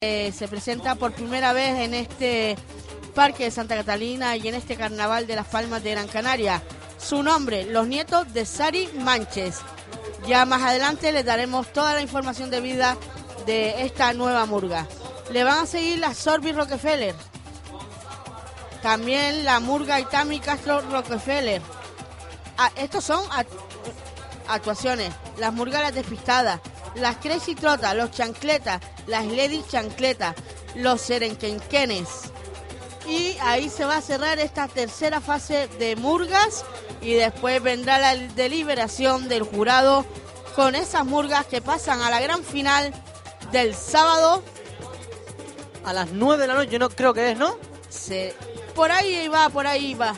Eh, se presenta por primera vez en este Parque de Santa Catalina y en este Carnaval de las Palmas de Gran Canaria. Su nombre, Los Nietos de Sari Manches. Ya más adelante les daremos toda la información de vida de esta nueva murga. Le van a seguir las Sorbi Rockefeller. También la murga Itami Castro Rockefeller. Ah, estos son actuaciones. Las murgas las despistadas. Las Crazy Trota, los Chancletas, las Lady Chancletas, los Serenquenquenes. Y ahí se va a cerrar esta tercera fase de murgas y después vendrá la deliberación del jurado con esas murgas que pasan a la gran final del sábado. A las 9 de la noche, no creo que es, ¿no? Se, por ahí va, por ahí va.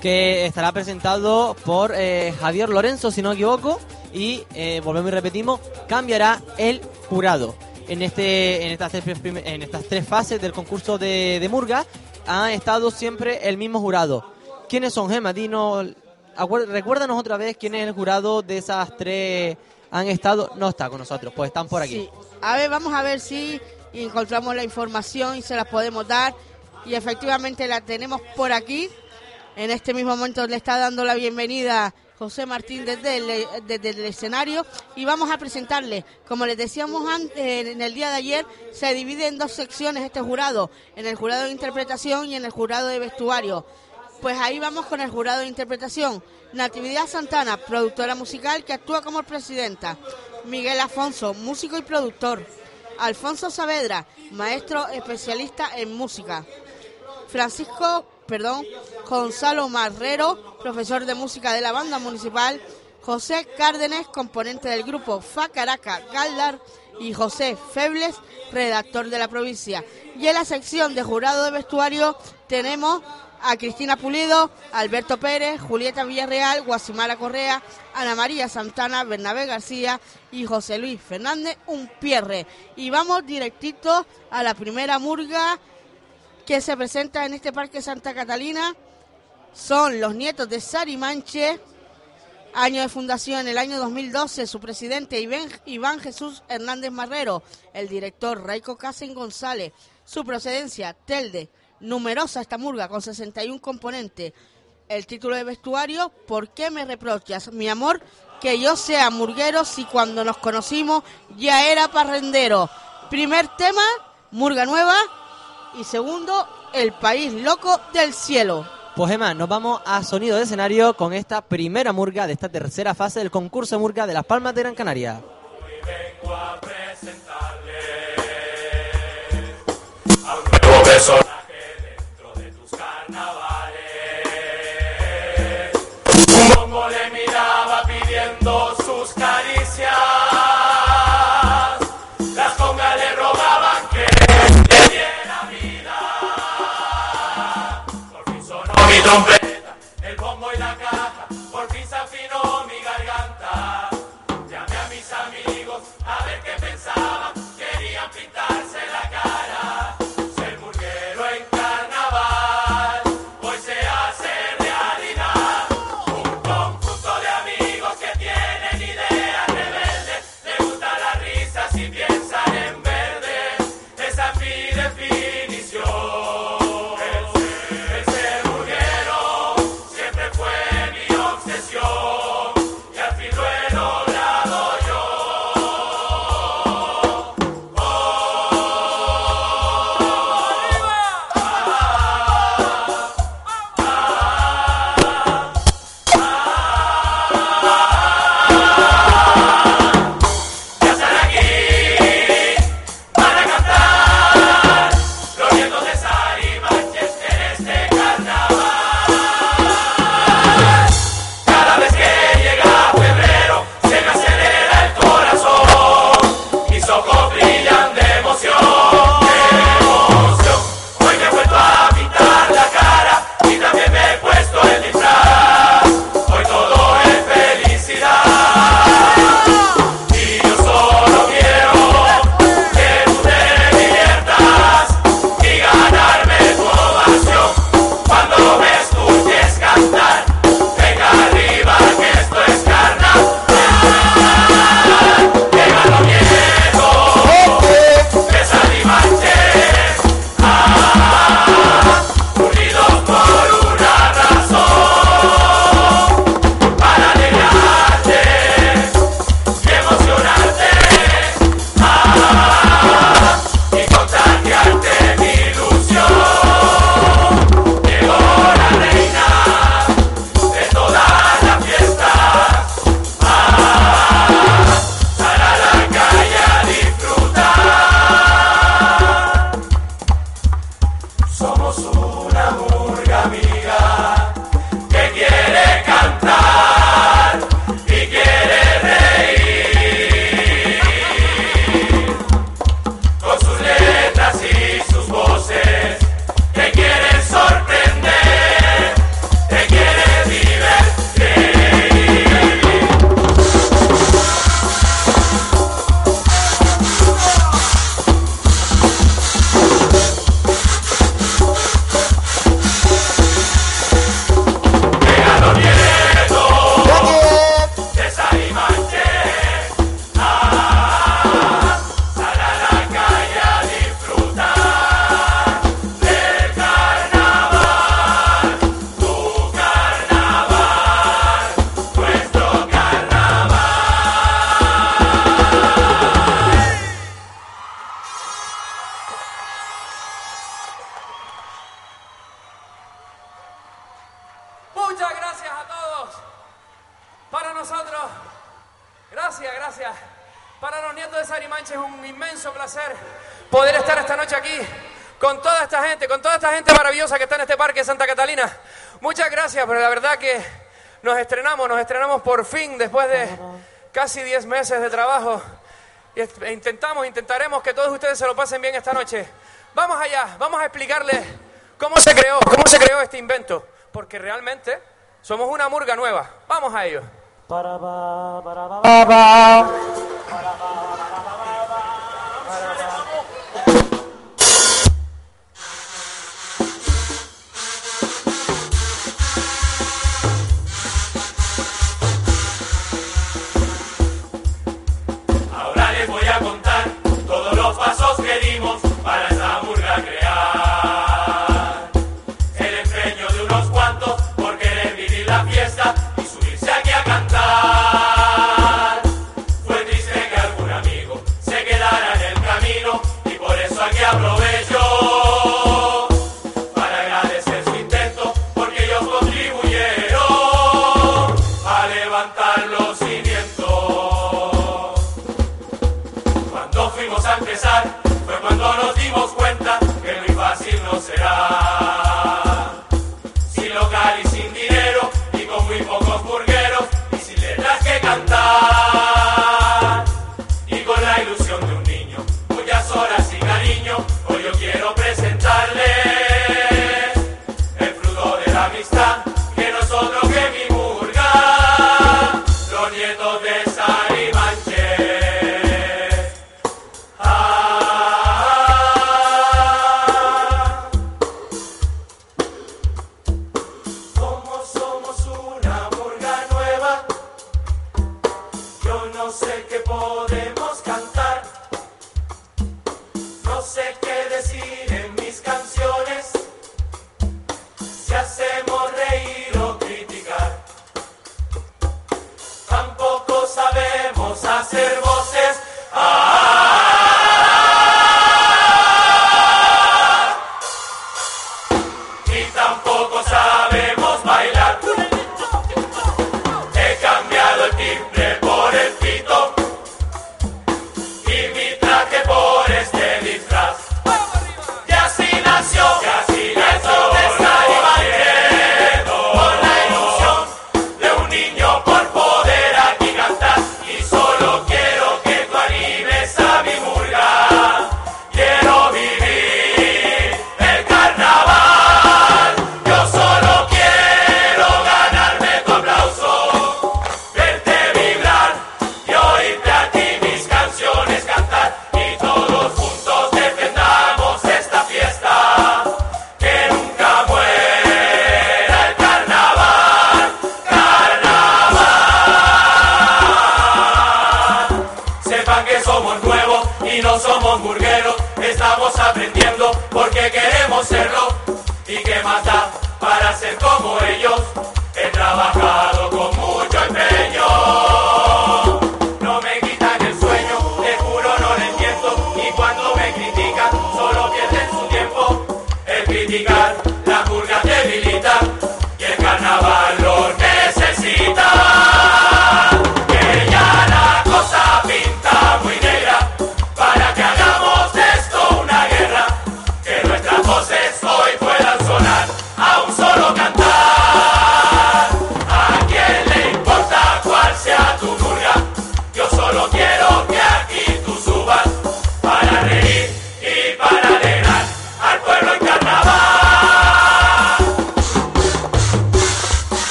Que estará presentado por eh, Javier Lorenzo, si no me equivoco. Y eh, volvemos y repetimos, cambiará el jurado en, este, en, estas, tres, en estas tres fases del concurso de, Murga ha estado siempre el mismo jurado. ¿Quiénes son, Gemma? Dinos, recuérdanos otra vez quién es el jurado de esas tres han estado. No está con nosotros, pues están por aquí. A ver, vamos a ver si encontramos la información y se la podemos dar. Y efectivamente la tenemos por aquí. En este mismo momento le está dando la bienvenida José Martín desde el, desde el escenario y vamos a presentarle. Como les decíamos antes, en el día de ayer, se divide en dos secciones este jurado, en el jurado de interpretación y en el jurado de vestuario. Pues ahí vamos con el jurado de interpretación. Natividad Santana, productora musical que actúa como presidenta. Miguel Afonso, músico y productor. Alfonso Saavedra, maestro especialista en música. Francisco perdón, Gonzalo Marrero, profesor de música de la banda municipal, José Cárdenes, componente del grupo Fa Caraca Galdar, y José Febles, redactor de la provincia. Y en la sección de jurado de vestuario tenemos a Cristina Pulido, Alberto Pérez, Julieta Villarreal, Guasimara Correa, Ana María Santana, Bernabé García y José Luis Fernández Unpierre. Y vamos directito a la primera murga que se presenta en este Parque Santa Catalina son los nietos de Sari Manche, año de fundación, el año 2012, su presidente Iván, Jesús Hernández Marrero, el director Raico Casen González, su procedencia, Telde, numerosa esta murga con 61 componentes, el título de vestuario, ¿por qué me reprochas, mi amor, que yo sea murguero si cuando nos conocimos ya era parrendero? Primer tema, murga nueva, y segundo, El País Loco del Cielo. Pues Emma, nos vamos a sonido de escenario con esta primera murga de esta tercera fase del concurso de murga de Las Palmas de Gran Canaria. vengo a presentarle a un nuevo personaje dentro de tus carnavales. Un bongo le miraba pidiendo sus caricias. El nos estrenamos por fin después de casi 10 meses de trabajo. E intentamos, intentaremos que todos ustedes se lo pasen bien esta noche. Vamos allá, vamos a explicarles cómo se creó, cómo se creó este invento, porque realmente somos una murga nueva. Vamos a ello.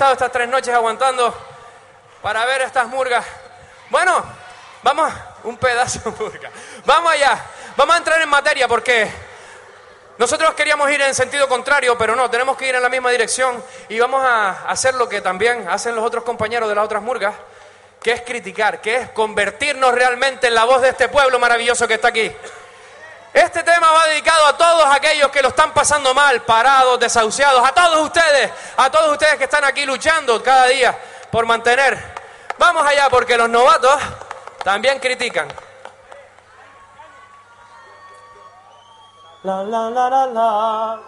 estado estas tres noches aguantando para ver estas murgas. Bueno, vamos, un pedazo de murga. Vamos allá, vamos a entrar en materia porque nosotros queríamos ir en sentido contrario, pero no, tenemos que ir en la misma dirección y vamos a hacer lo que también hacen los otros compañeros de las otras murgas, que es criticar, que es convertirnos realmente en la voz de este pueblo maravilloso que está aquí va dedicado a todos aquellos que lo están pasando mal, parados, desahuciados, a todos ustedes, a todos ustedes que están aquí luchando cada día por mantener. Vamos allá porque los novatos también critican. La la la la la.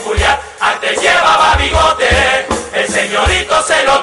peculiar, antes llevaba bigote, el señorito se lo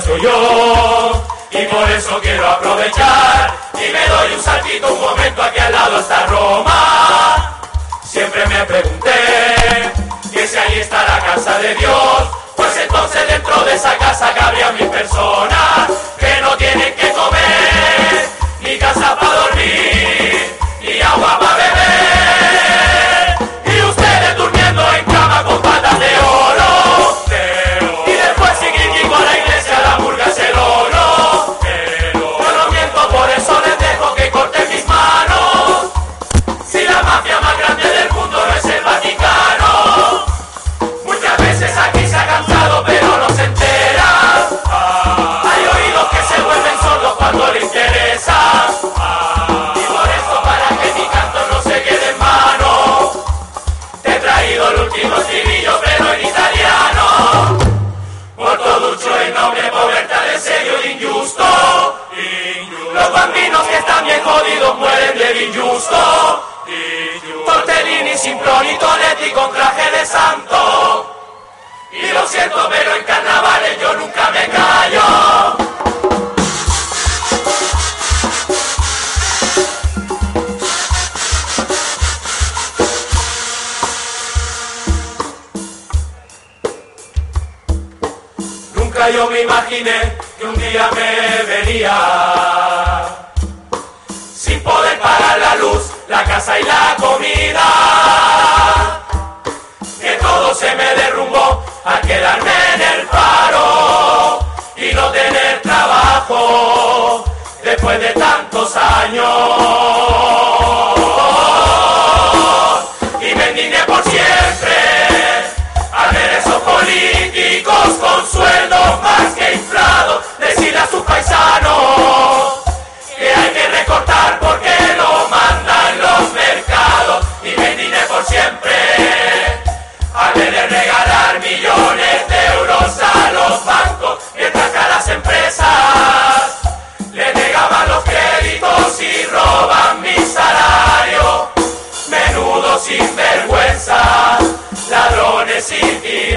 soy yo y por eso quiero aprovechar.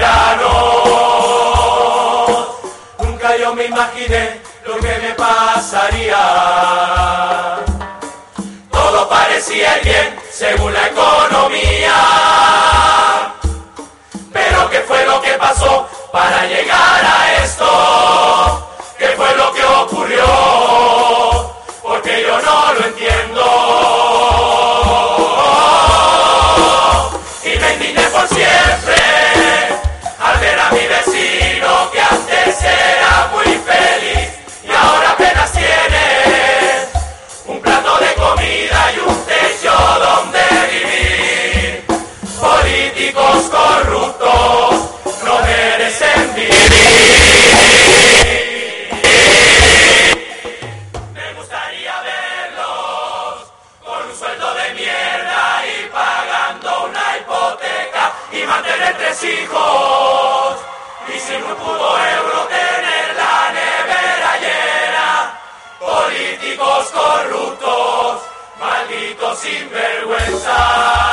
Tiranos. Nunca yo me imaginé lo que me pasaría. Todo parecía bien según la economía. Pero ¿qué fue lo que pasó para llegar a esto? Corruptos no merecen vivir. Me gustaría verlos con un sueldo de mierda y pagando una hipoteca y mantener tres hijos. Y sin un puto euro tener la nevera llena. Políticos corruptos, malditos sinvergüenza.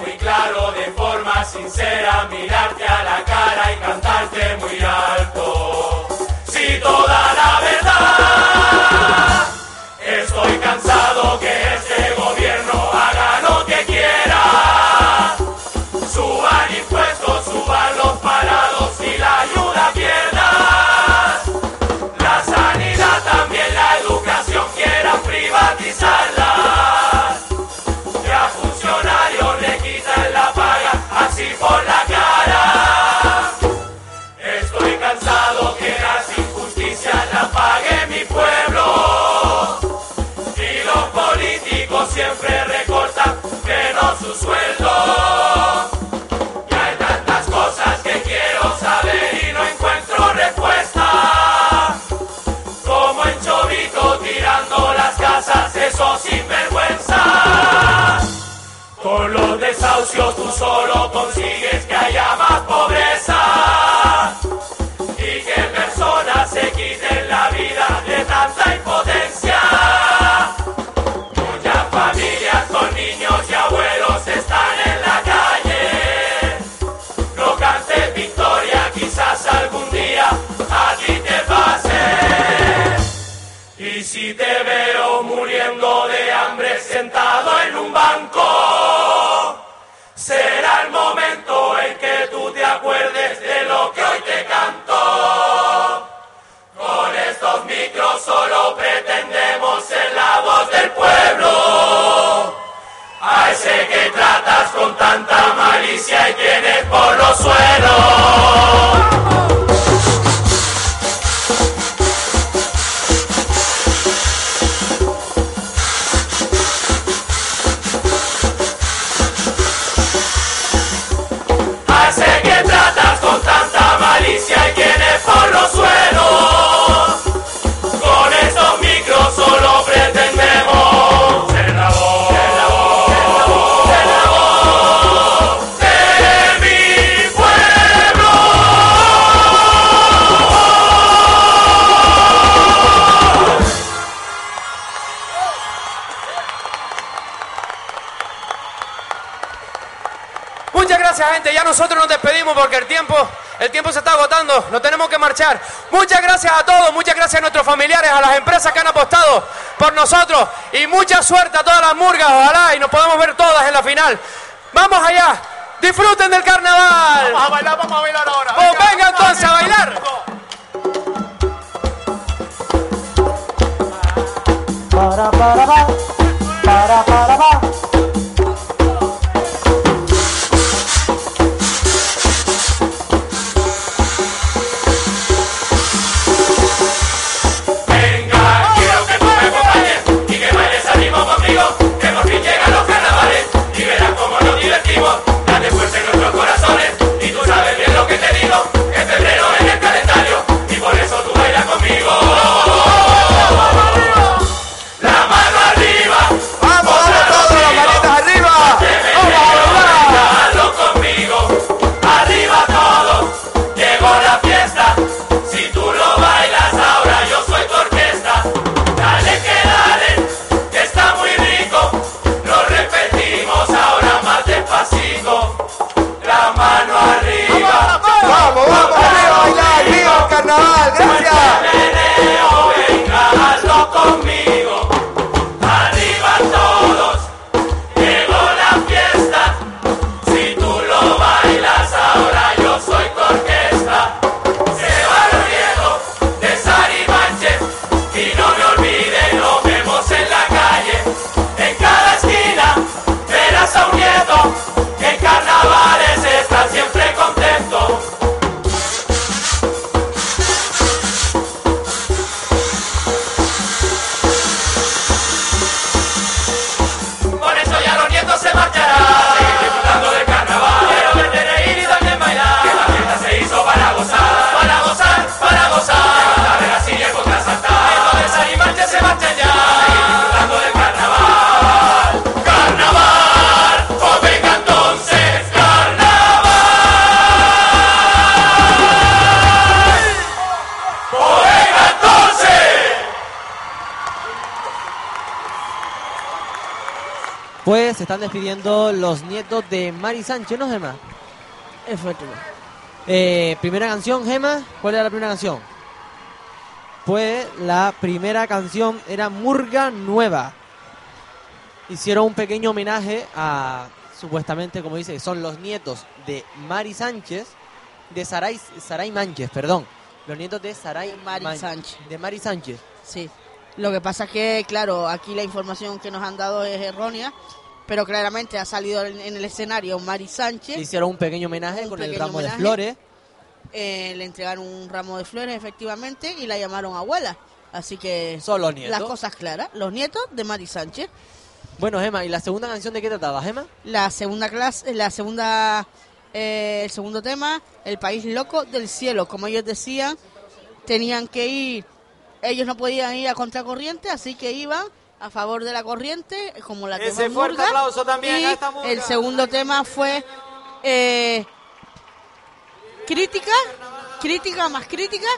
Muy claro, de forma sincera, mirarte a la cara y cantarte muy alto. Si toda la verdad, estoy cansado Con los desahucios tú solo consigues que haya más pobreza. Y que personas se quiten la vida de tanta impotencia. Muchas familias con niños y abuelos están en la calle. No cantes victoria, quizás algún día a ti te pase. Y si te veo muriendo de hambre sentado en acuerdes de lo que hoy te canto. Con estos micros solo pretendemos ser la voz del pueblo. A ese que tratas con tanta malicia y tienes por los suelos. Nosotros nos despedimos porque el tiempo, el tiempo se está agotando. Nos tenemos que marchar. Muchas gracias a todos, muchas gracias a nuestros familiares, a las empresas que han apostado por nosotros y mucha suerte a todas las murgas. Ojalá y nos podamos ver todas en la final. Vamos allá. Disfruten del carnaval. Vamos a bailar, vamos a bailar ahora. Pues venga entonces a bailar. Para, para, pa. Para, para, dale fuerza en nuestros corazones Despidiendo los nietos de Mari Sánchez, ¿no, Gema? Efectivamente. Eh, primera canción, Gema. ¿Cuál era la primera canción? Pues la primera canción era Murga Nueva. Hicieron un pequeño homenaje a, supuestamente, como dice, son los nietos de Mari Sánchez, de Saray, Saray Manches, perdón. Los nietos de Saray Mari Man- Sánchez. De Mari Sánchez. Sí. Lo que pasa es que, claro, aquí la información que nos han dado es errónea, pero claramente ha salido en, en el escenario Mari Sánchez. Hicieron un pequeño homenaje Un con el ramo de flores. eh, le entregaron un ramo de flores, efectivamente, y la llamaron abuela. Así que Son los nietos. las cosas claras. Los nietos de Mari Sánchez. Bueno, Gema, ¿y la segunda canción de qué trataba, Gema? La segunda clase, la segunda, eh, el segundo tema, el país loco del cielo. Como ellos decían, tenían que ir, ellos no podían ir a contracorriente, así que iban a favor de la corriente, como la Ese tema fuerte Murga. aplauso también Y a esta Murga. el segundo tema fue eh, crítica, crítica más crítica,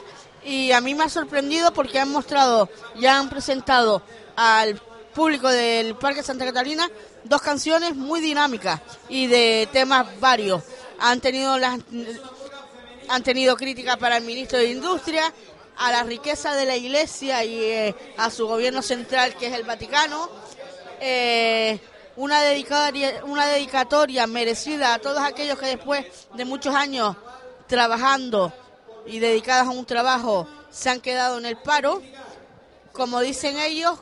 y a mí me ha sorprendido porque han mostrado, ya han presentado al público del Parque Santa Catalina dos canciones muy dinámicas y de temas varios. Han tenido las han tenido críticas para el ministro de Industria, a la riqueza de la Iglesia y eh, a su gobierno central, que es el Vaticano. Eh, una, dedicatoria, una dedicatoria merecida a todos aquellos que después de muchos años trabajando y dedicados a un trabajo se han quedado en el paro. Como dicen ellos,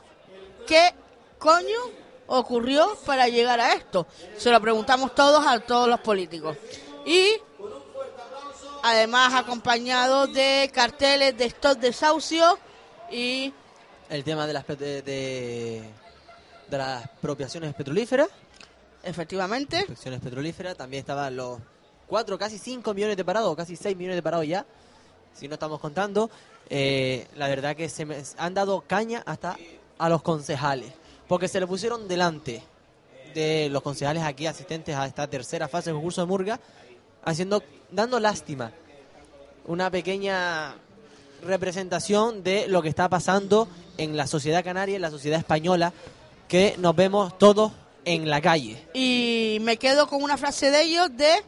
¿qué coño ocurrió para llegar a esto? Se lo preguntamos todos a todos los políticos. Y además acompañado de carteles de stop desahucio y El tema de las, de, de, de las expropiaciones petrolíferas. efectivamente petrolíferas. También estaban los 4, casi 5 millones de parados, casi 6 millones de parados ya, si no estamos contando. Eh, la verdad que se me, han dado caña hasta a los concejales, porque se le pusieron delante de los concejales aquí asistentes a esta tercera fase del concurso de Murga, haciendo, dando lástima. Una pequeña representación de lo que está pasando en la sociedad canaria, en la sociedad española, que nos vemos todos en la calle. y me quedo con una frase de ellos de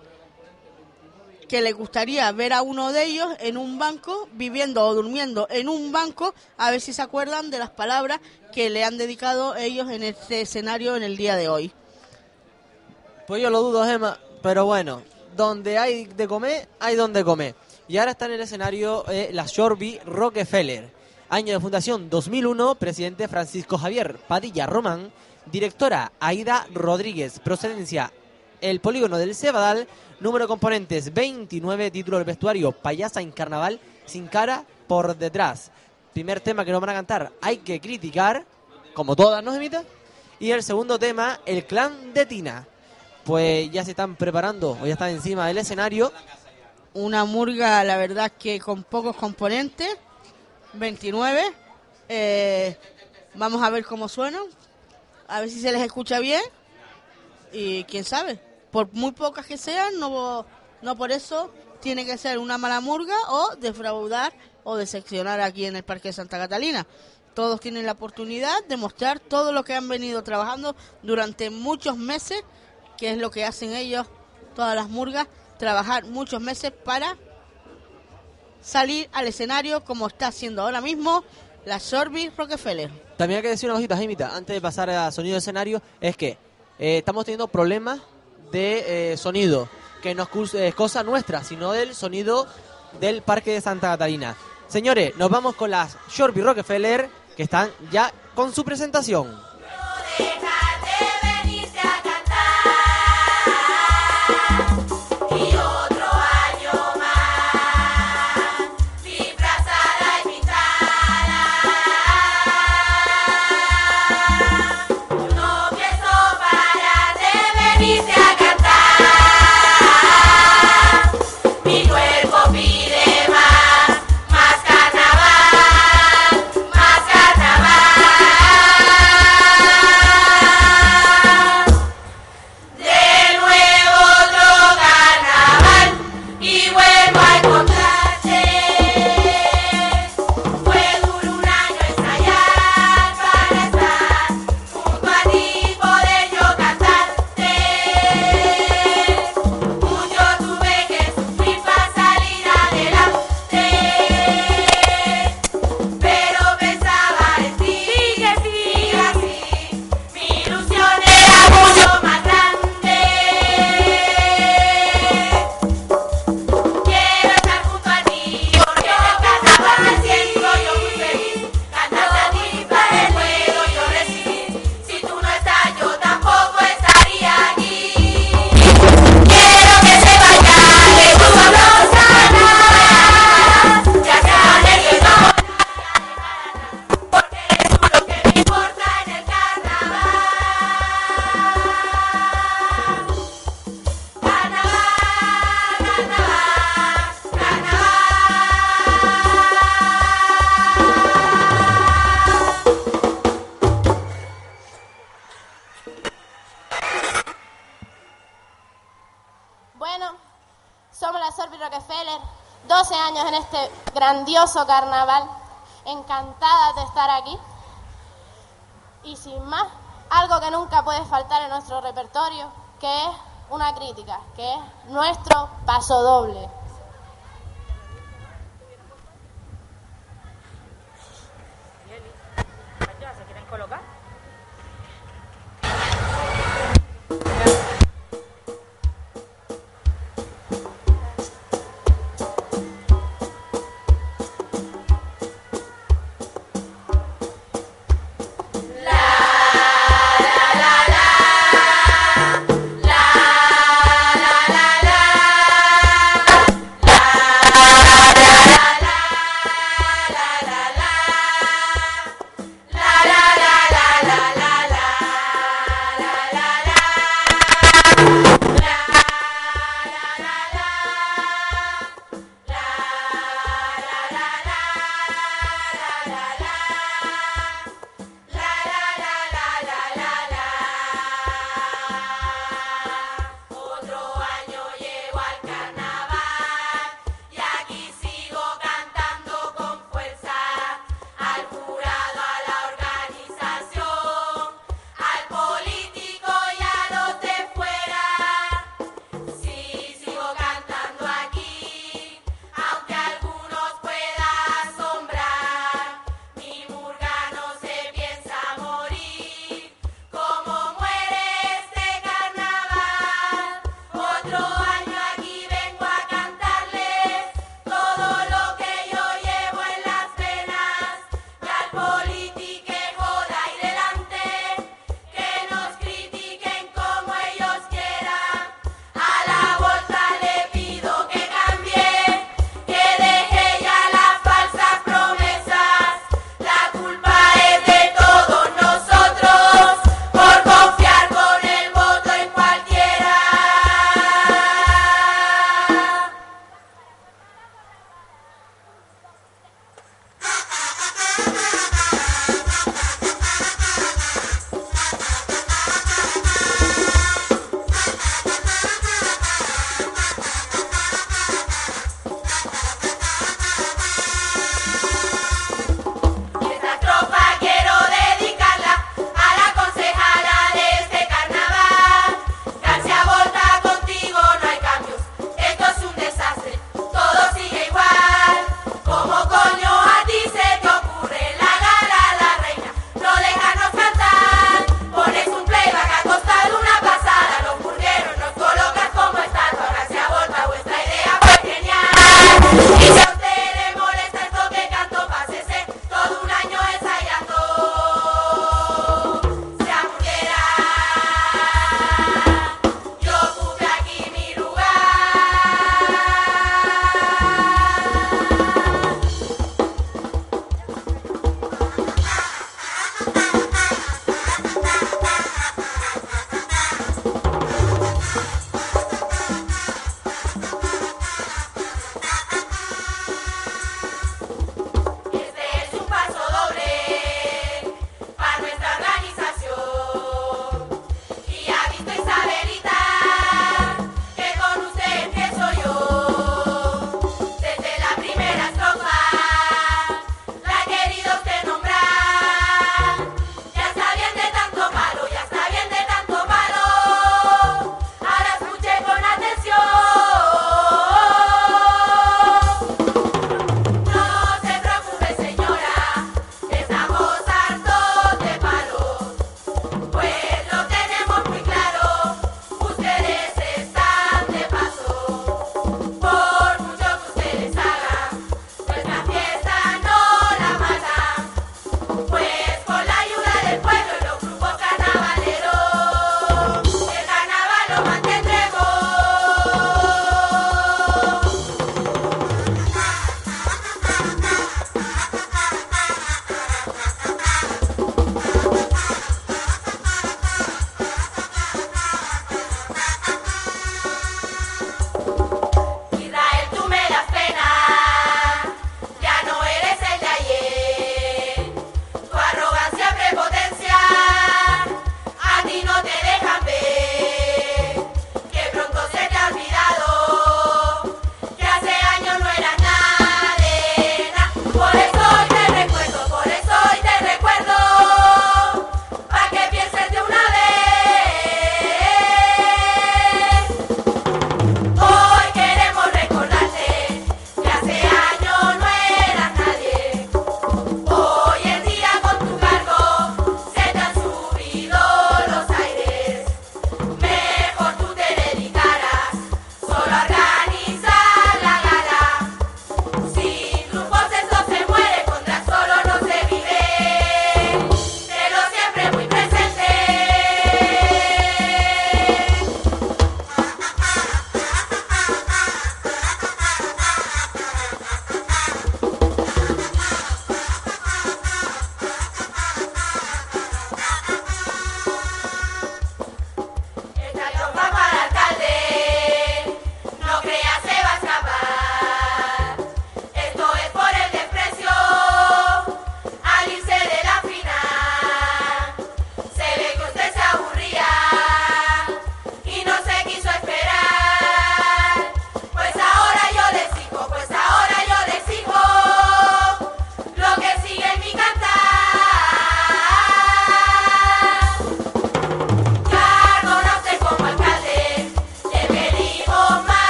que le gustaría ver a uno de ellos en un banco, viviendo o durmiendo en un banco, a ver si se acuerdan de las palabras que le han dedicado ellos en este escenario en el día de hoy. Pues yo lo dudo, Gemma, pero bueno, donde hay de comer, hay donde comer. Y ahora está en el escenario eh, la Shorby Rockefeller. Año de fundación 2001, presidente Francisco Javier Padilla Román, directora Aida Rodríguez, procedencia El Polígono del Cebadal, número de componentes 29, título del vestuario Payasa en Carnaval, sin cara por detrás. Primer tema que nos van a cantar, Hay que criticar, como todas, ¿no, Gemita? Y el segundo tema, El Clan de Tina. Pues ya se están preparando, o ya están encima del escenario. Una murga, la verdad que con pocos componentes, 29. Eh, vamos a ver cómo suenan, a ver si se les escucha bien. Y quién sabe, por muy pocas que sean, no, no por eso tiene que ser una mala murga o defraudar o decepcionar aquí en el Parque de Santa Catalina. Todos tienen la oportunidad de mostrar todo lo que han venido trabajando durante muchos meses, que es lo que hacen ellos, todas las murgas, trabajar muchos meses para salir al escenario como está haciendo ahora mismo la Sorby Rockefeller. También hay que decir una cosita, Gemita, antes de pasar a sonido de escenario, es que eh, estamos teniendo problemas de eh, sonido, que no es es cosa nuestra, sino del sonido del Parque de Santa Catalina. Señores, nos vamos con las Shorby Rockefeller, que están ya con su presentación. Carnaval, encantadas de estar aquí. Y sin más, algo que nunca puede faltar en nuestro repertorio, que es una crítica, que es nuestro paso doble.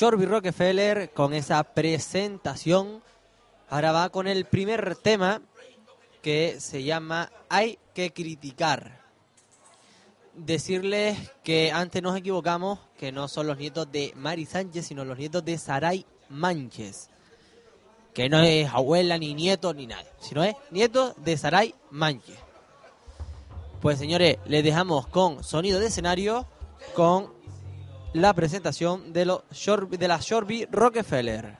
Shorby Rockefeller con esa presentación ahora va con el primer tema que se llama Hay que criticar. Decirles que antes nos equivocamos, que no son los nietos de Mari Sánchez, sino los nietos de Saray Manches. Que no es abuela, ni nieto, ni nada, sino es nieto de Saray Manches. Pues señores, les dejamos con sonido de escenario, con la presentación de, los de la Shorby Rockefeller.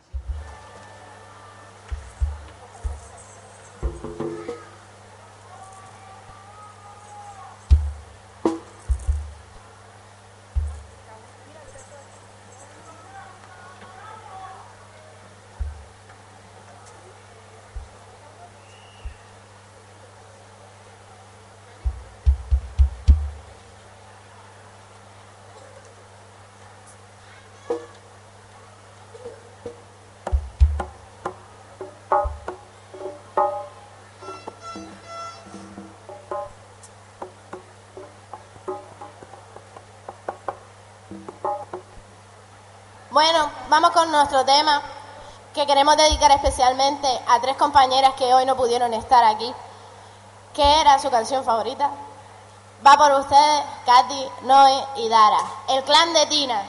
Vamos con nuestro tema que queremos dedicar especialmente a tres compañeras que hoy no pudieron estar aquí. ¿Qué era su canción favorita? Va por ustedes, Katy, Noé y Dara. El clan de Tina.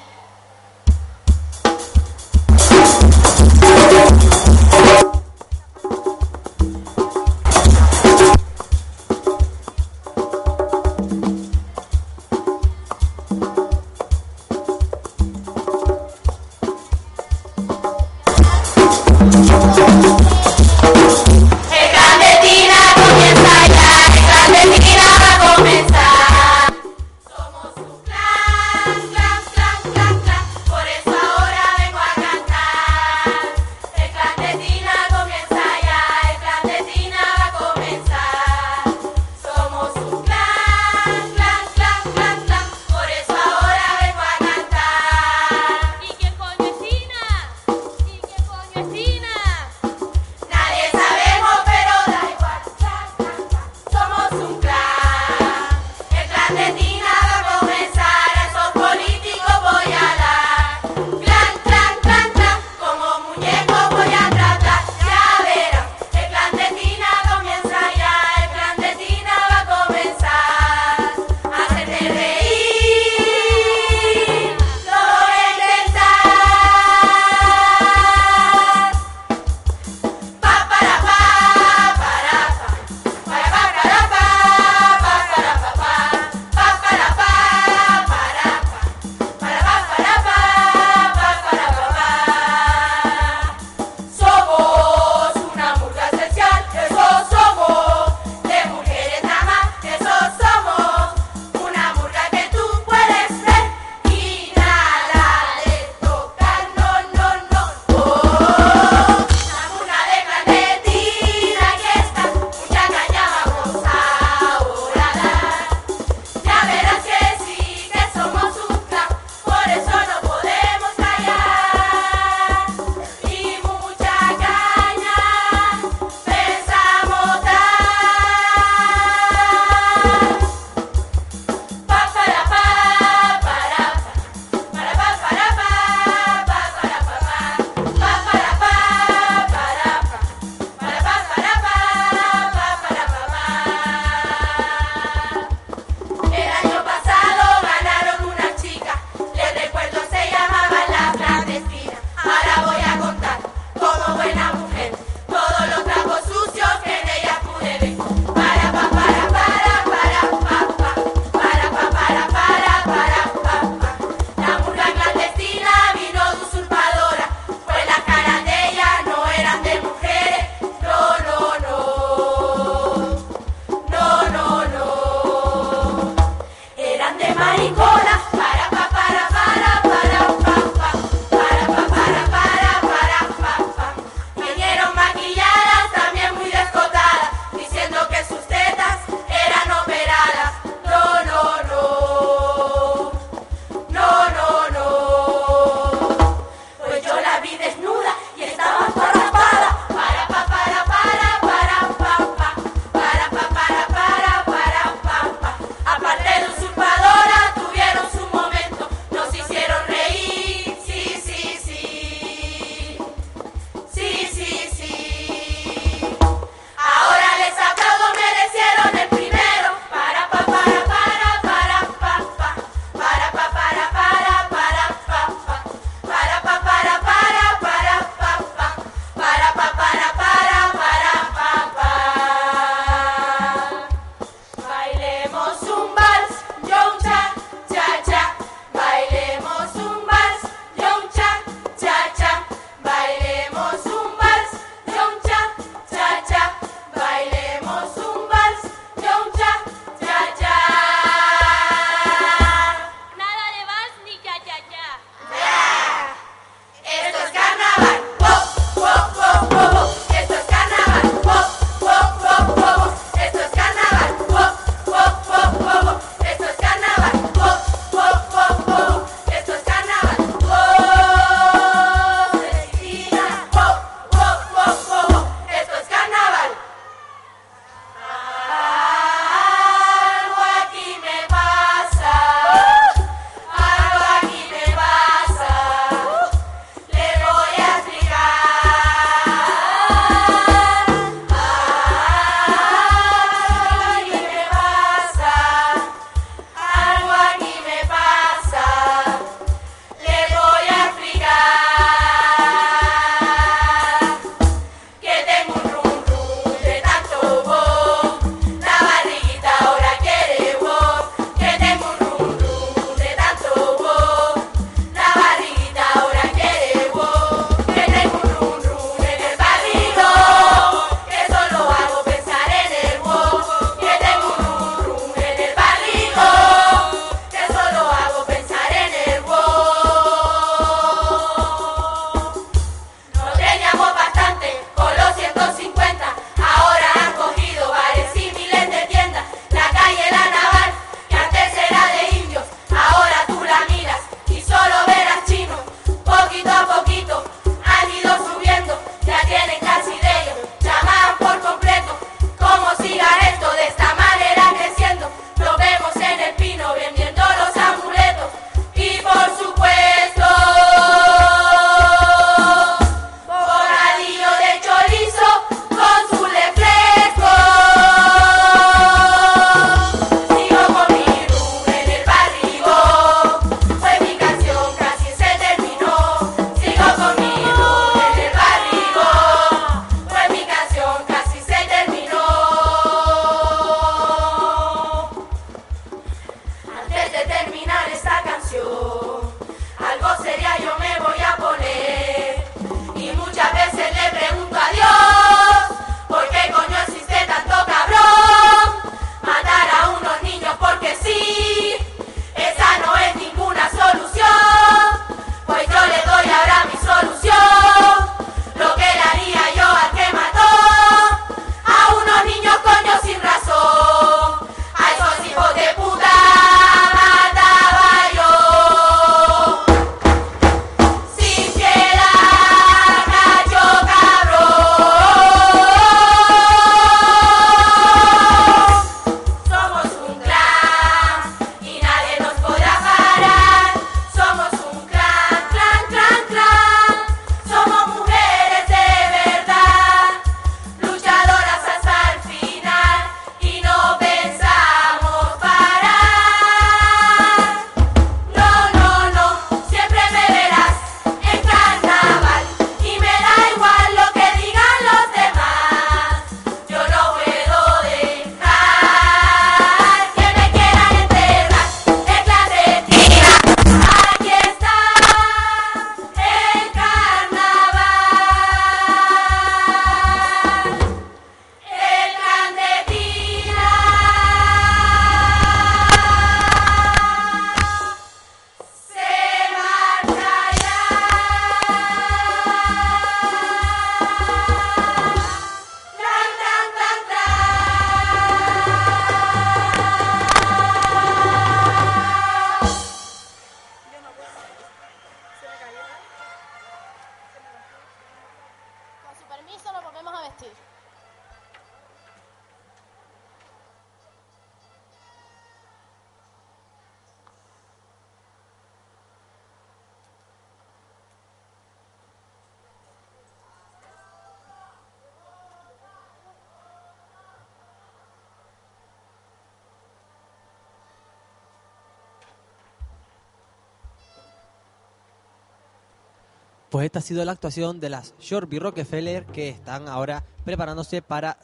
Pues esta ha sido la actuación de las Shorby Rockefeller que están ahora preparándose para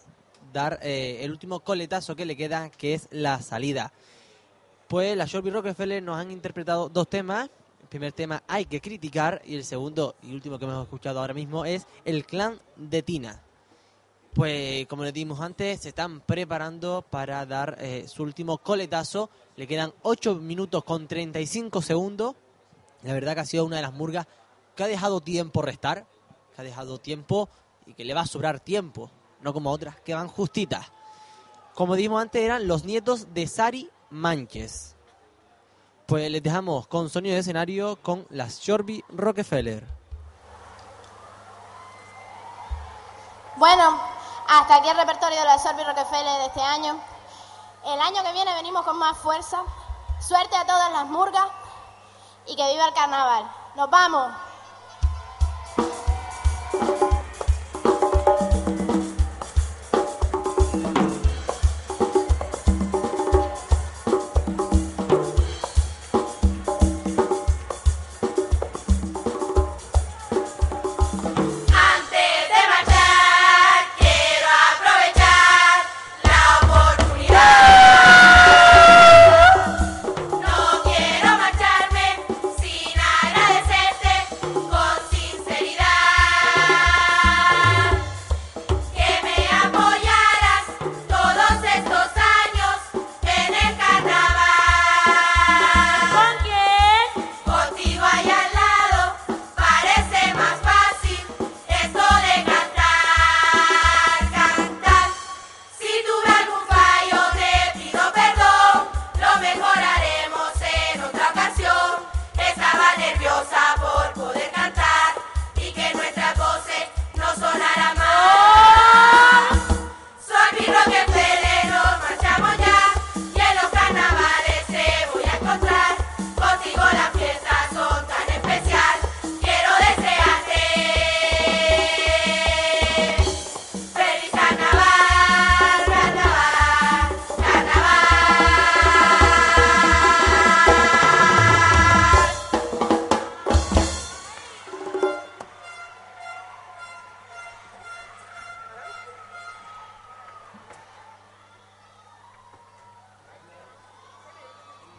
dar eh, el último coletazo que le queda, que es la salida. Pues las Shorby Rockefeller nos han interpretado dos temas. El primer tema hay que criticar y el segundo y último que hemos escuchado ahora mismo es el clan de Tina. Pues como les dijimos antes, se están preparando para dar eh, su último coletazo. Le quedan 8 minutos con 35 segundos. La verdad que ha sido una de las murgas que ha dejado tiempo restar, que ha dejado tiempo y que le va a sobrar tiempo, no como otras que van justitas. Como dijimos antes, eran los nietos de Sari Manches. Pues les dejamos con sonido de escenario con las Shorby Rockefeller. Bueno, hasta aquí el repertorio de la Sorby Rockefeller de este año. El año que viene venimos con más fuerza. Suerte a todas las murgas y que viva el carnaval. Nos vamos.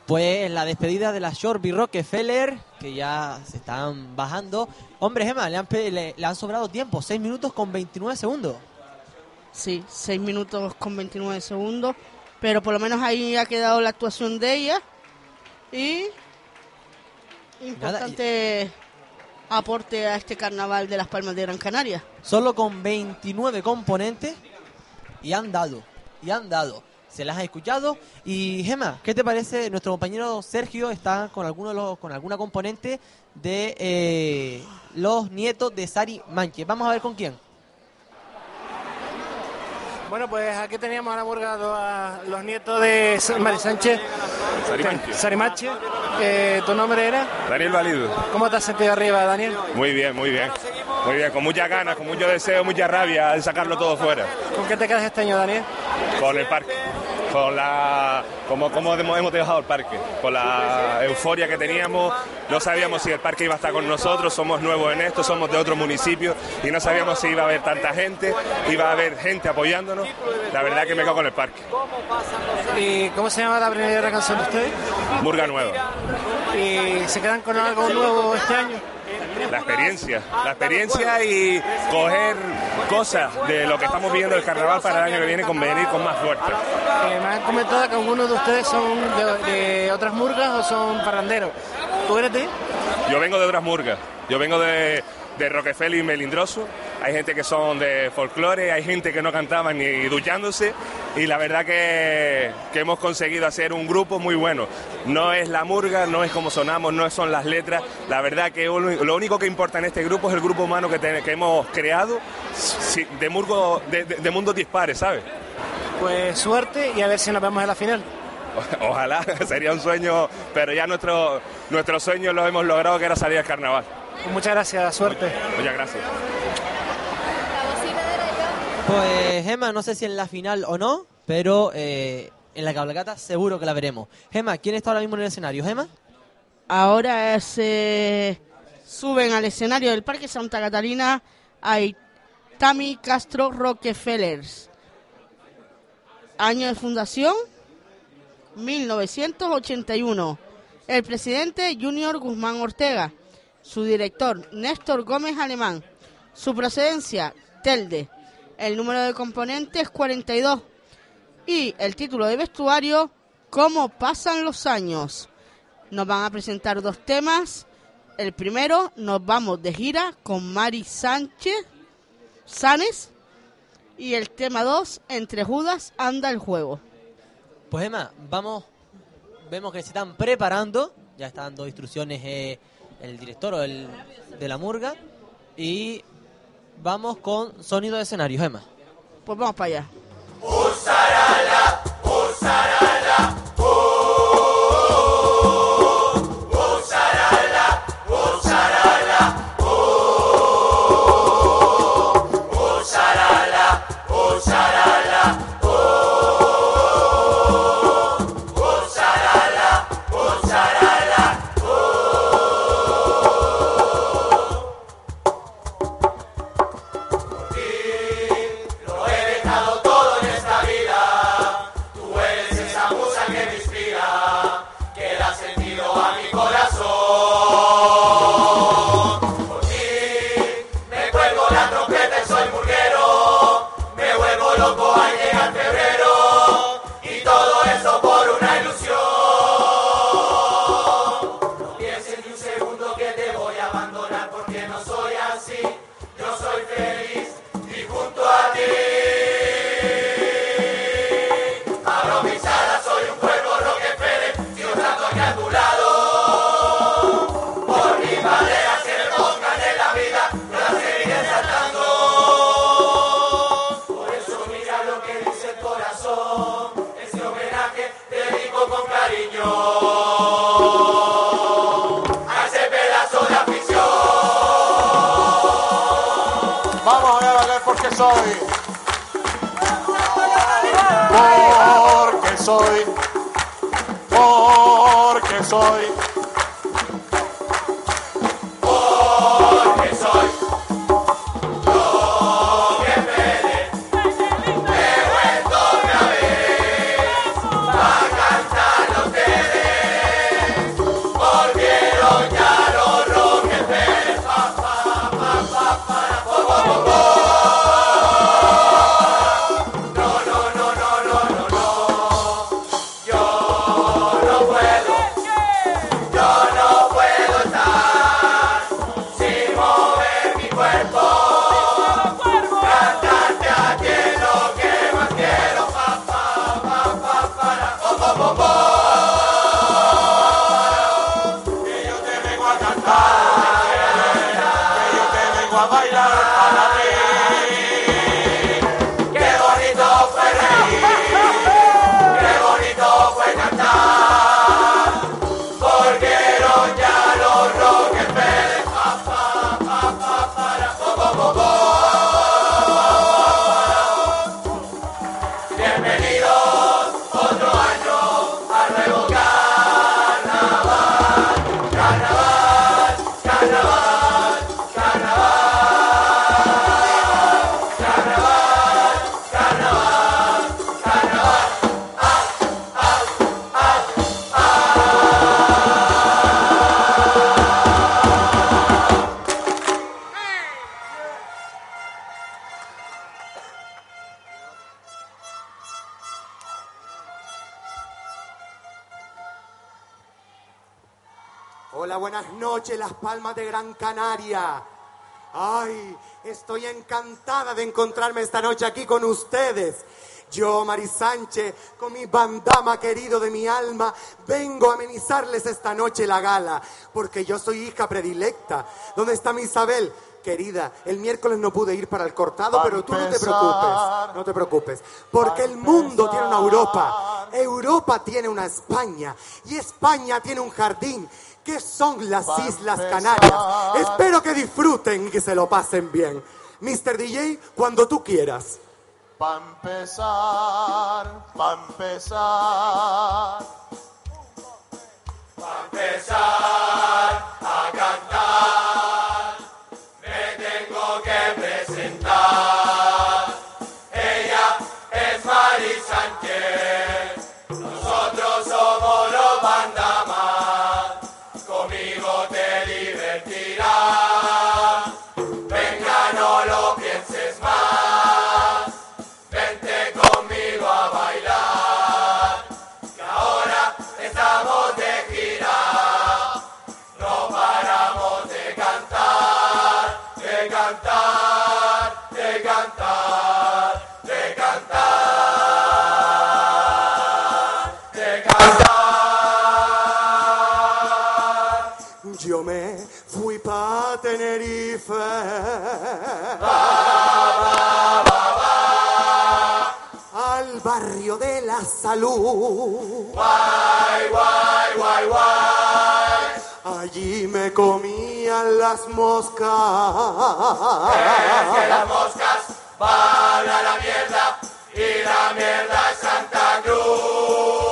Pues la despedida de las Shorby Rockefeller, que ya se están bajando. Hombre, Gemma, le han, pe- le, le han sobrado tiempo, 6 minutos con 29 segundos. Sí, 6 minutos con 29 segundos. Pero por lo menos ahí ha quedado la actuación de ella. Y. Importante aporte a este carnaval de las Palmas de Gran Canaria. Solo con 29 componentes y han dado, y han dado. Se las ha escuchado. Y Gema, ¿qué te parece? Nuestro compañero Sergio está con alguno de los, con alguna componente de eh, los nietos de Sari Manche. Vamos a ver con quién. Bueno, pues aquí teníamos a la murga a los nietos de Mari Sánchez. Sarimanche. Sarimache. Eh, ¿Tu nombre era? Daniel Valido. ¿Cómo te has sentido arriba, Daniel? Muy bien, muy bien. Muy bien, con muchas ganas, con mucho deseo, mucha rabia de sacarlo todo fuera. ¿Con qué te quedas este año, Daniel? Con el parque. Con la. Como, como hemos dejado el parque. Con la euforia que teníamos. No sabíamos si el parque iba a estar con nosotros. Somos nuevos en esto, somos de otro municipio. Y no sabíamos si iba a haber tanta gente. Iba a haber gente apoyándonos. La verdad que me quedo con el parque. ¿Y cómo se llama la primera canción de ustedes? Murga nueva. ¿Y se quedan con algo nuevo este año? La experiencia, la experiencia y coger cosas de lo que estamos viendo del carnaval para el año que viene con venir con más fuerza. Eh, me han comentado que algunos de ustedes son de, de otras murgas o son parranderos. ¿Tú eres de? Yo vengo de otras murgas, yo vengo de, de Rockefeller y Melindroso, hay gente que son de folclore, hay gente que no cantaban ni duchándose y la verdad que, que hemos conseguido hacer un grupo muy bueno. No es la murga, no es como sonamos, no son las letras. La verdad que lo único que importa en este grupo es el grupo humano que, te- que hemos creado de, murgo, de, de- de mundos dispares, ¿sabes? Pues suerte y a ver si nos vemos en la final. Ojalá, sería un sueño, pero ya nuestro, nuestro sueño lo hemos logrado, que era salir al carnaval. Pues muchas gracias, suerte. Muchas gracias. Pues Gema, no sé si en la final o no, pero eh, en la cabalgata seguro que la veremos. Gema, ¿quién está ahora mismo en el escenario? Gema. Ahora se suben al escenario del Parque Santa Catalina a Tami Castro Rockefellers. Año de fundación 1981. El presidente Junior Guzmán Ortega. Su director Néstor Gómez Alemán. Su procedencia Telde. El número de componentes 42. Y el título de vestuario Cómo pasan los años. Nos van a presentar dos temas. El primero, nos vamos de gira con Mari Sánchez Sanes. Y el tema dos, entre Judas anda el juego. Pues Emma, vamos, vemos que se están preparando, ya está dando instrucciones eh, el director o el de la murga y vamos con sonido de escenario, Emma. Pues vamos para allá. Palmas de Gran Canaria. Ay, estoy encantada de encontrarme esta noche aquí con ustedes. Yo, Mari Sánchez, con mi bandama querido de mi alma, vengo a amenizarles esta noche la gala, porque yo soy hija predilecta. ¿Dónde está mi Isabel? Querida, el miércoles no pude ir para el cortado, pero tú no te preocupes, no te preocupes, porque el mundo tiene una Europa, Europa tiene una España y España tiene un jardín que son las Islas empezar. Canarias. Espero que disfruten y que se lo pasen bien. Mr. DJ, cuando tú quieras. Pa' empezar, pa' empezar. Pa' empezar Al barrio de la salud. Guay, guay, guay, guay. Allí me comían las moscas. Es que las moscas van a la mierda y la mierda es Santa Cruz.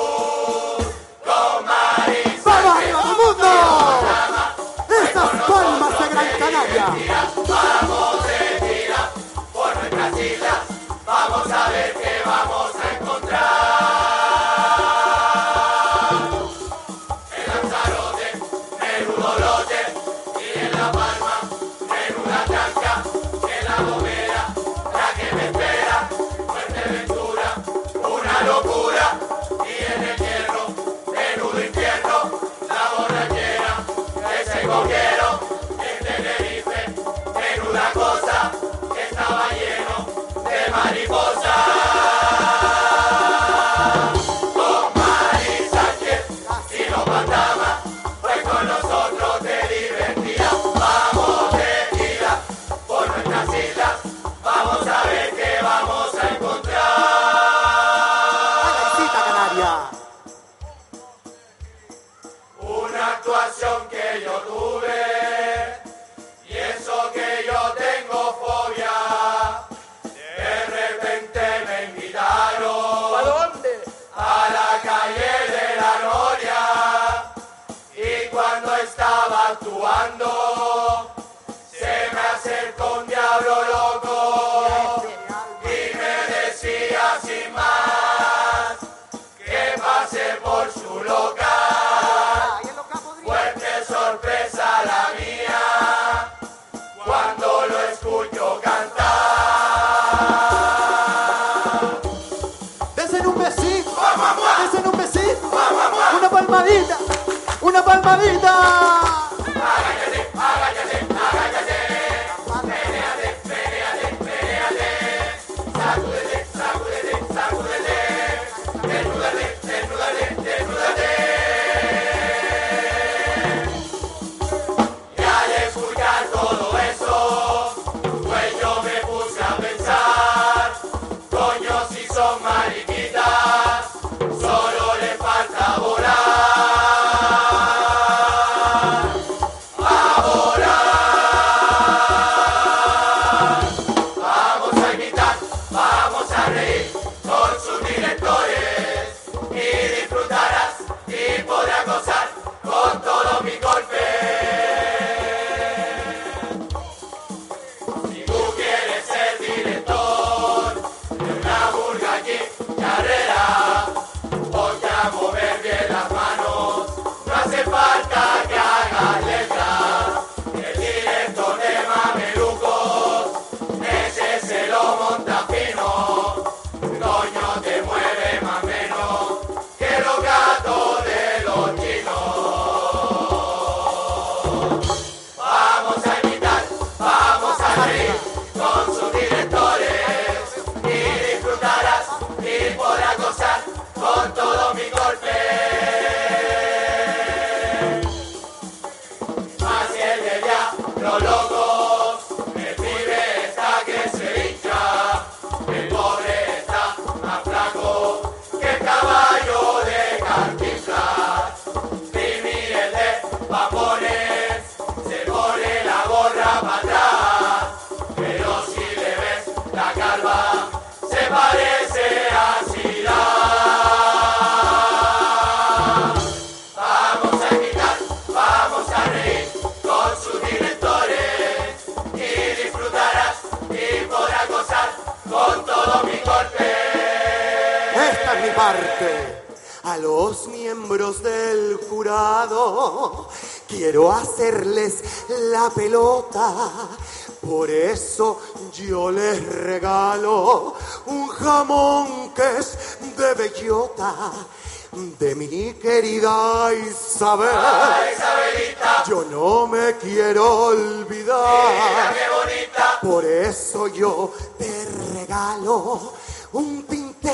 Ay, Isabelita. yo no me quiero olvidar. Mira qué bonita. Por eso yo te regalo un tinte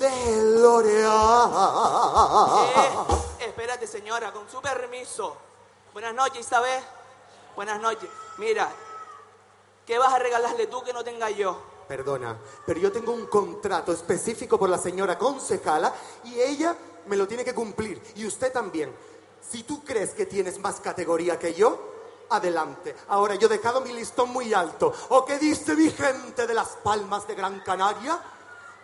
de L'Oreal. Eh, espérate, señora, con su permiso. Buenas noches, Isabel. Buenas noches. Mira, ¿qué vas a regalarle tú que no tenga yo? Perdona, pero yo tengo un contrato específico por la señora concejala y ella me lo tiene que cumplir. Y usted también. Si tú crees que tienes más categoría que yo, adelante. Ahora yo he dejado mi listón muy alto. ¿O qué dice mi gente de las Palmas de Gran Canaria?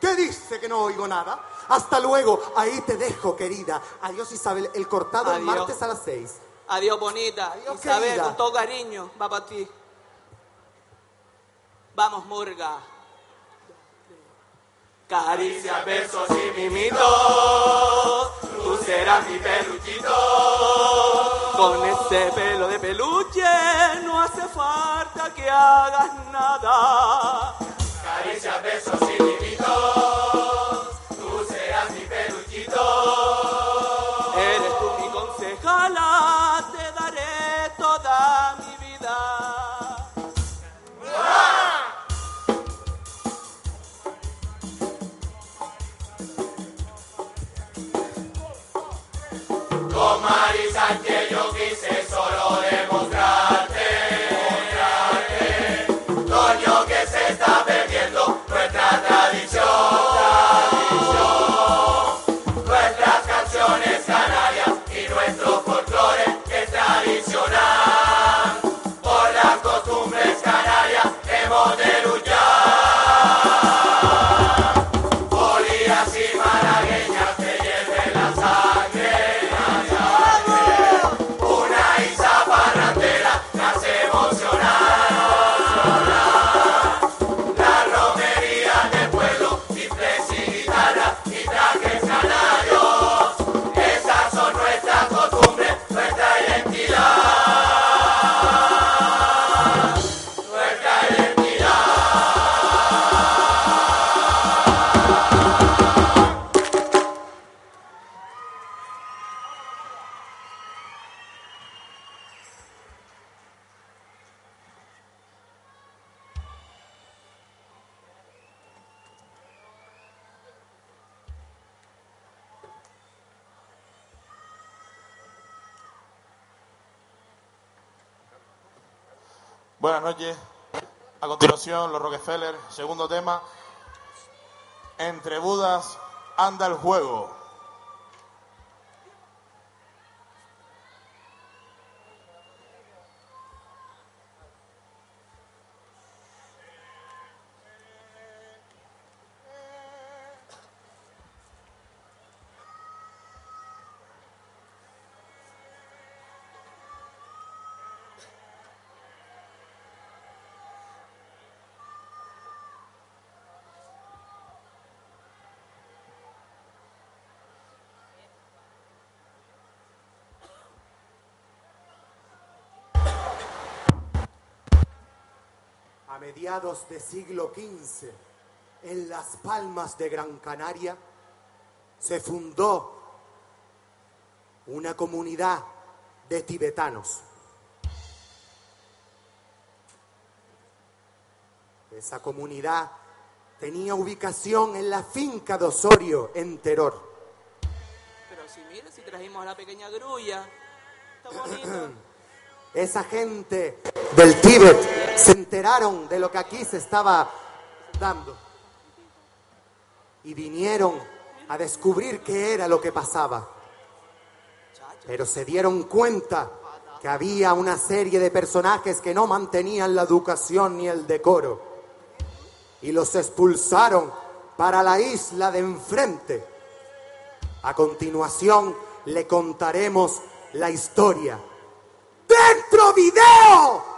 ¿Qué dice que no oigo nada? Hasta luego, ahí te dejo, querida. Adiós, Isabel. El cortado el martes a las seis. Adiós, bonita. Adiós, Isabel, querida. con todo cariño, va para ti. Vamos, Murga. Caricias, besos y mimitos, tú serás mi peluchito. Con ese pelo de peluche no hace falta que hagas nada. Caricias, besos y mimitos. Mari Sánchez anda el juego. A mediados de siglo XV, en las Palmas de Gran Canaria, se fundó una comunidad de tibetanos. Esa comunidad tenía ubicación en la finca de Osorio, en Teror. Pero si mira, si trajimos a la pequeña grulla. Está bonito. Esa gente del Tíbet se enteraron de lo que aquí se estaba dando y vinieron a descubrir qué era lo que pasaba. Pero se dieron cuenta que había una serie de personajes que no mantenían la educación ni el decoro y los expulsaron para la isla de enfrente. A continuación le contaremos la historia. ¡Dentro video!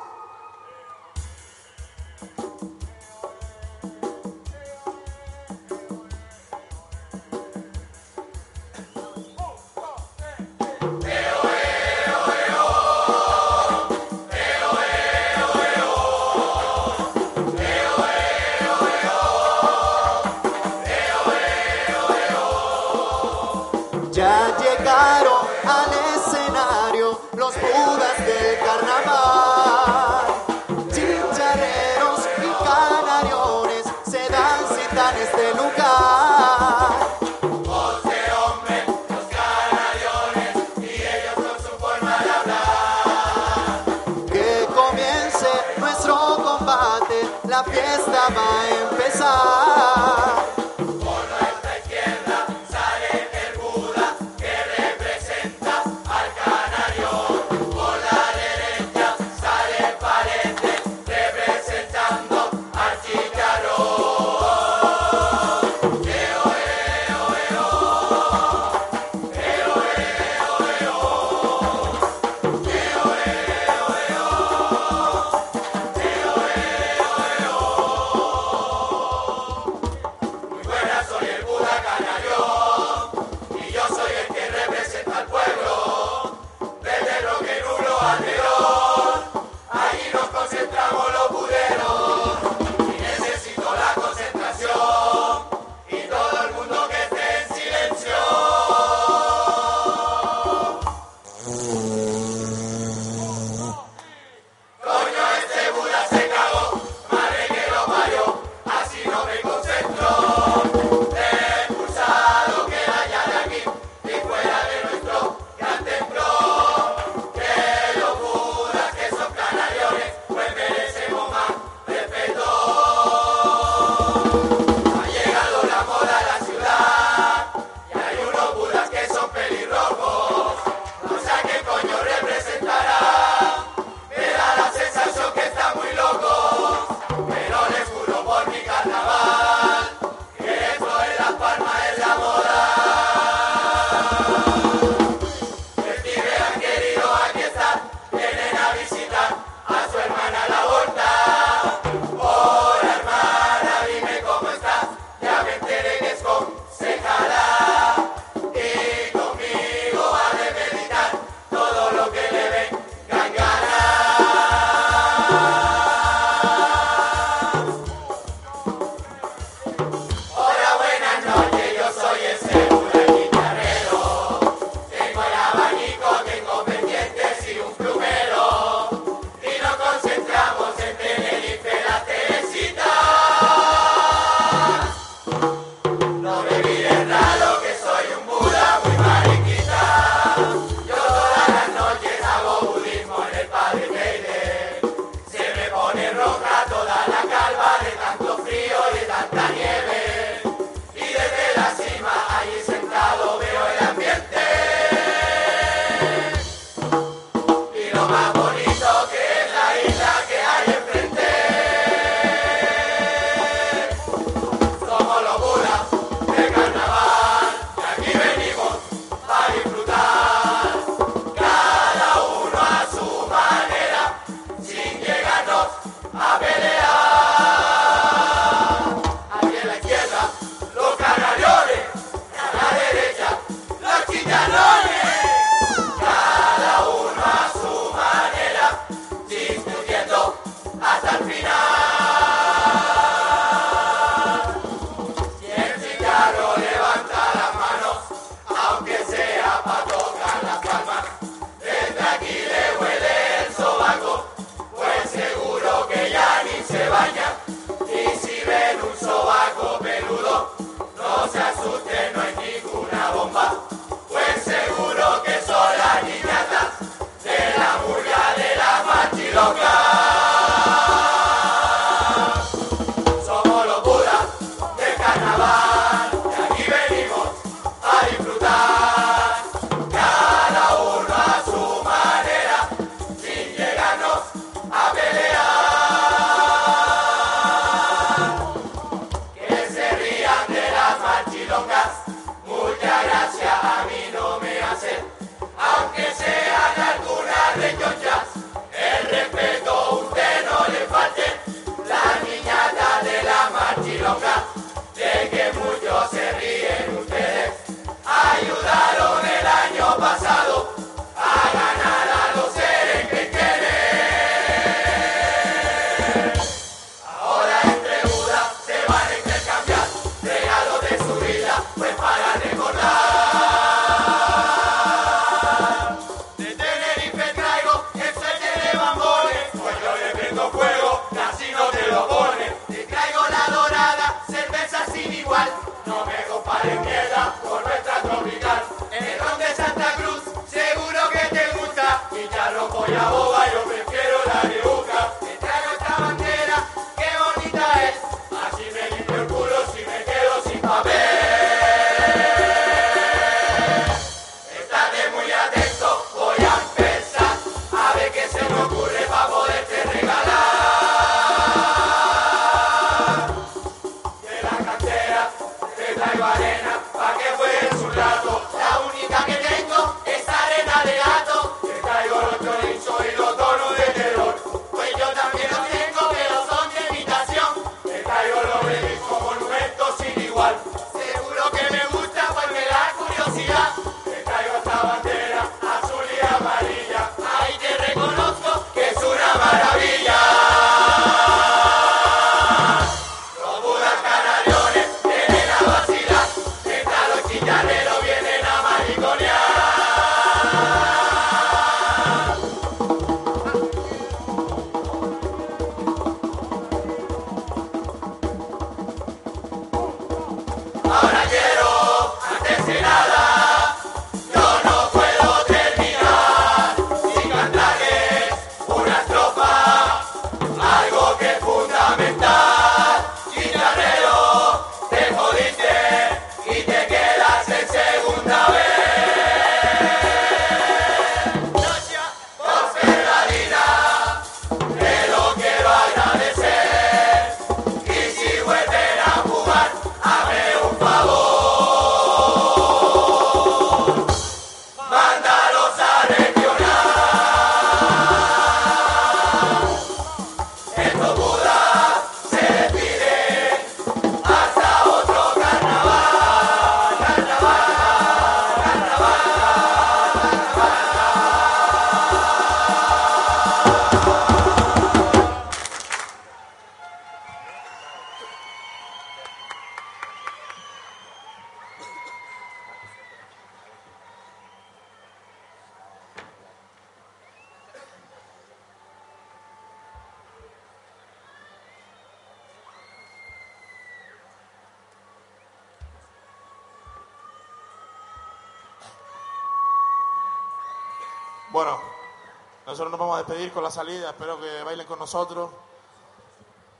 Con la salida. Espero que bailen con nosotros.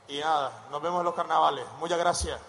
Y nada, nos vemos en los carnavales. Muchas gracias.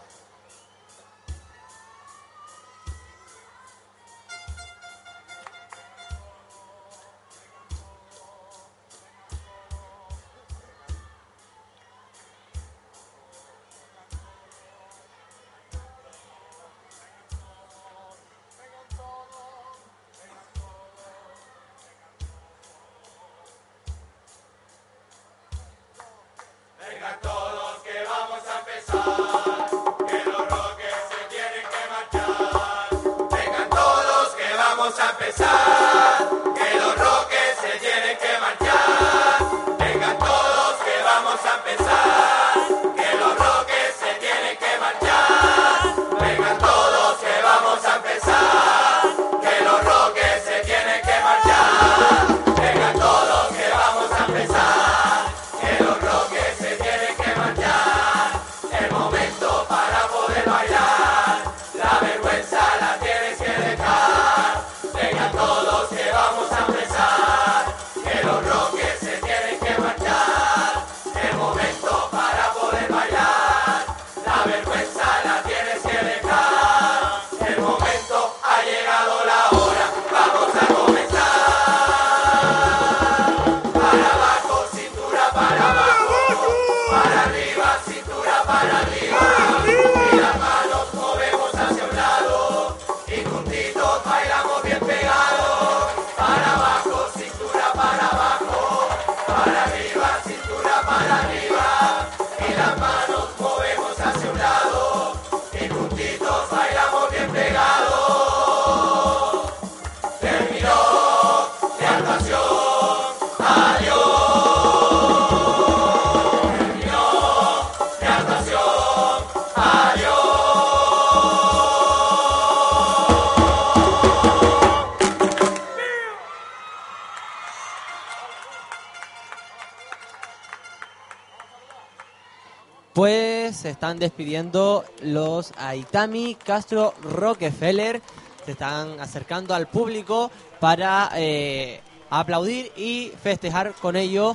Despidiendo los Aitami Castro Rockefeller. Se están acercando al público para eh, aplaudir y festejar con ellos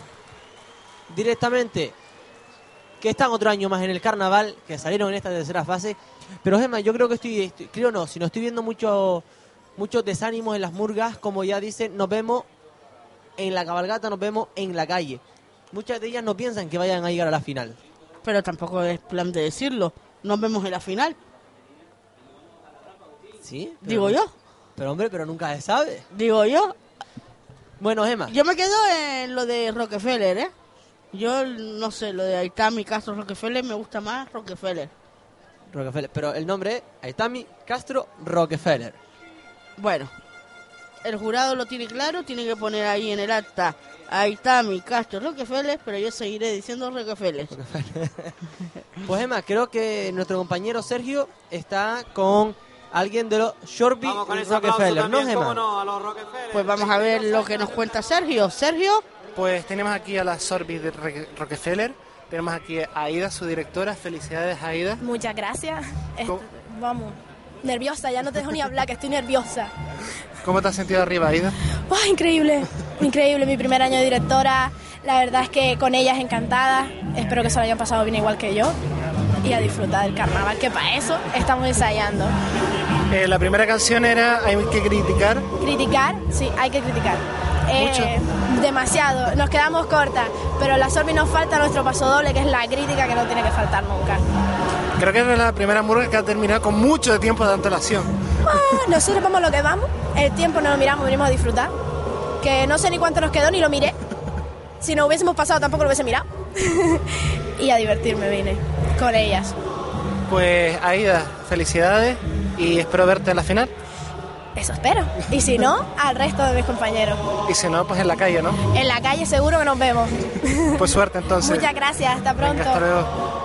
directamente. Que están otro año más en el carnaval, que salieron en esta tercera fase. Pero Gemma, yo creo que estoy, creo no, si no estoy viendo mucho, muchos desánimos en las murgas, como ya dicen, nos vemos en la cabalgata, nos vemos en la calle. Muchas de ellas no piensan que vayan a llegar a la final. Pero tampoco es plan de decirlo. Nos vemos en la final. ¿Sí? pero- Digo yo. Pero hombre, pero nunca se sabe. Digo yo. Bueno, Gemma. Yo me quedo en lo de Rockefeller, ¿eh? Yo no sé, lo de Aitami Castro Rockefeller me gusta más Rockefeller. Rockefeller. Pero el nombre es Aitami Castro Rockefeller. Bueno, el jurado lo tiene claro, tiene que poner ahí en el acta Aitami Castro Rockefeller, pero yo seguiré diciendo Rockefeller. Pues Emma, creo que nuestro compañero Sergio está con alguien de los Shorby Vamos con ese aplauso Rockefeller, ¿no, no, a los Rockefeller. Pues vamos a ver lo que nos cuenta Sergio. Sergio, Pues tenemos aquí a la Sorbi de Rockefeller, tenemos aquí a Aida, su directora. Felicidades, Aida. Muchas gracias. Vamos, nerviosa, ya no te dejo ni hablar, que estoy nerviosa. ¿Cómo te has sentido arriba, Aida? ¡Ay, increíble! Increíble, mi primer año de directora. La verdad es que con ellas encantada. Espero que se lo hayan pasado bien igual que yo. Y a disfrutar del carnaval, que para eso estamos ensayando. Eh, la primera canción era Hay que criticar. Criticar, sí, hay que criticar. Eh, demasiado, nos quedamos cortas, pero la Sorbi nos falta nuestro paso doble, que es la crítica que no tiene que faltar nunca. Creo que era la primera murga que ha terminado con mucho tiempo de antelación. Ah, nosotros vamos lo que vamos, el tiempo no lo miramos, venimos a disfrutar. Que no sé ni cuánto nos quedó ni lo miré. Si no hubiésemos pasado tampoco lo hubiese mirado. y a divertirme vine con ellas. Pues Aida, felicidades y espero verte en la final. Eso espero. Y si no, al resto de mis compañeros. Y si no, pues en la calle, ¿no? En la calle seguro que nos vemos. Pues suerte entonces. Muchas gracias, hasta pronto. Venga, hasta luego.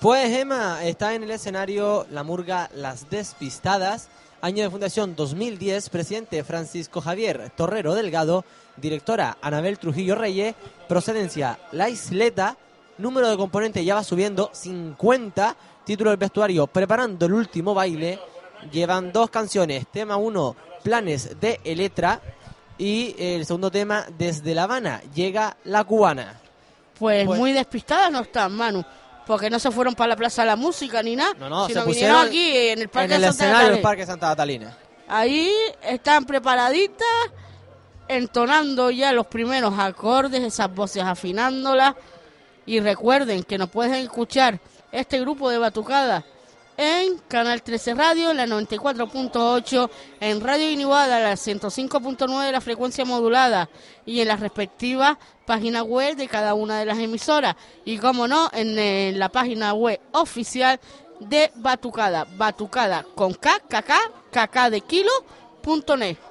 Pues Emma está en el escenario la murga Las Despistadas, año de fundación 2010, presidente Francisco Javier Torrero Delgado, directora Anabel Trujillo Reyes, procedencia La Isleta, número de componentes ya va subiendo, 50, título del vestuario preparando el último baile llevan dos canciones. Tema 1, Planes de Eletra. Y el segundo tema, Desde La Habana, llega La Cubana. Pues, Pues- muy despistadas no están, Manu. Porque no se fueron para la Plaza de la Música ni nada. No, no, sino se vinieron pusieron aquí en el Parque en el Santa escenario del. Parque Santa Catalina. Ahí están preparaditas, entonando ya los primeros acordes, esas voces afinándolas. Y recuerden que nos pueden escuchar este grupo de batucadas en Canal 13 Radio, la 94.8, en Radio Iniguada, la 105.9 de la frecuencia modulada y en las respectivas páginas web de cada una de las emisoras. Y como no, en, la página web oficial de Batucada, Batucada con K, KK de kilo, punto net.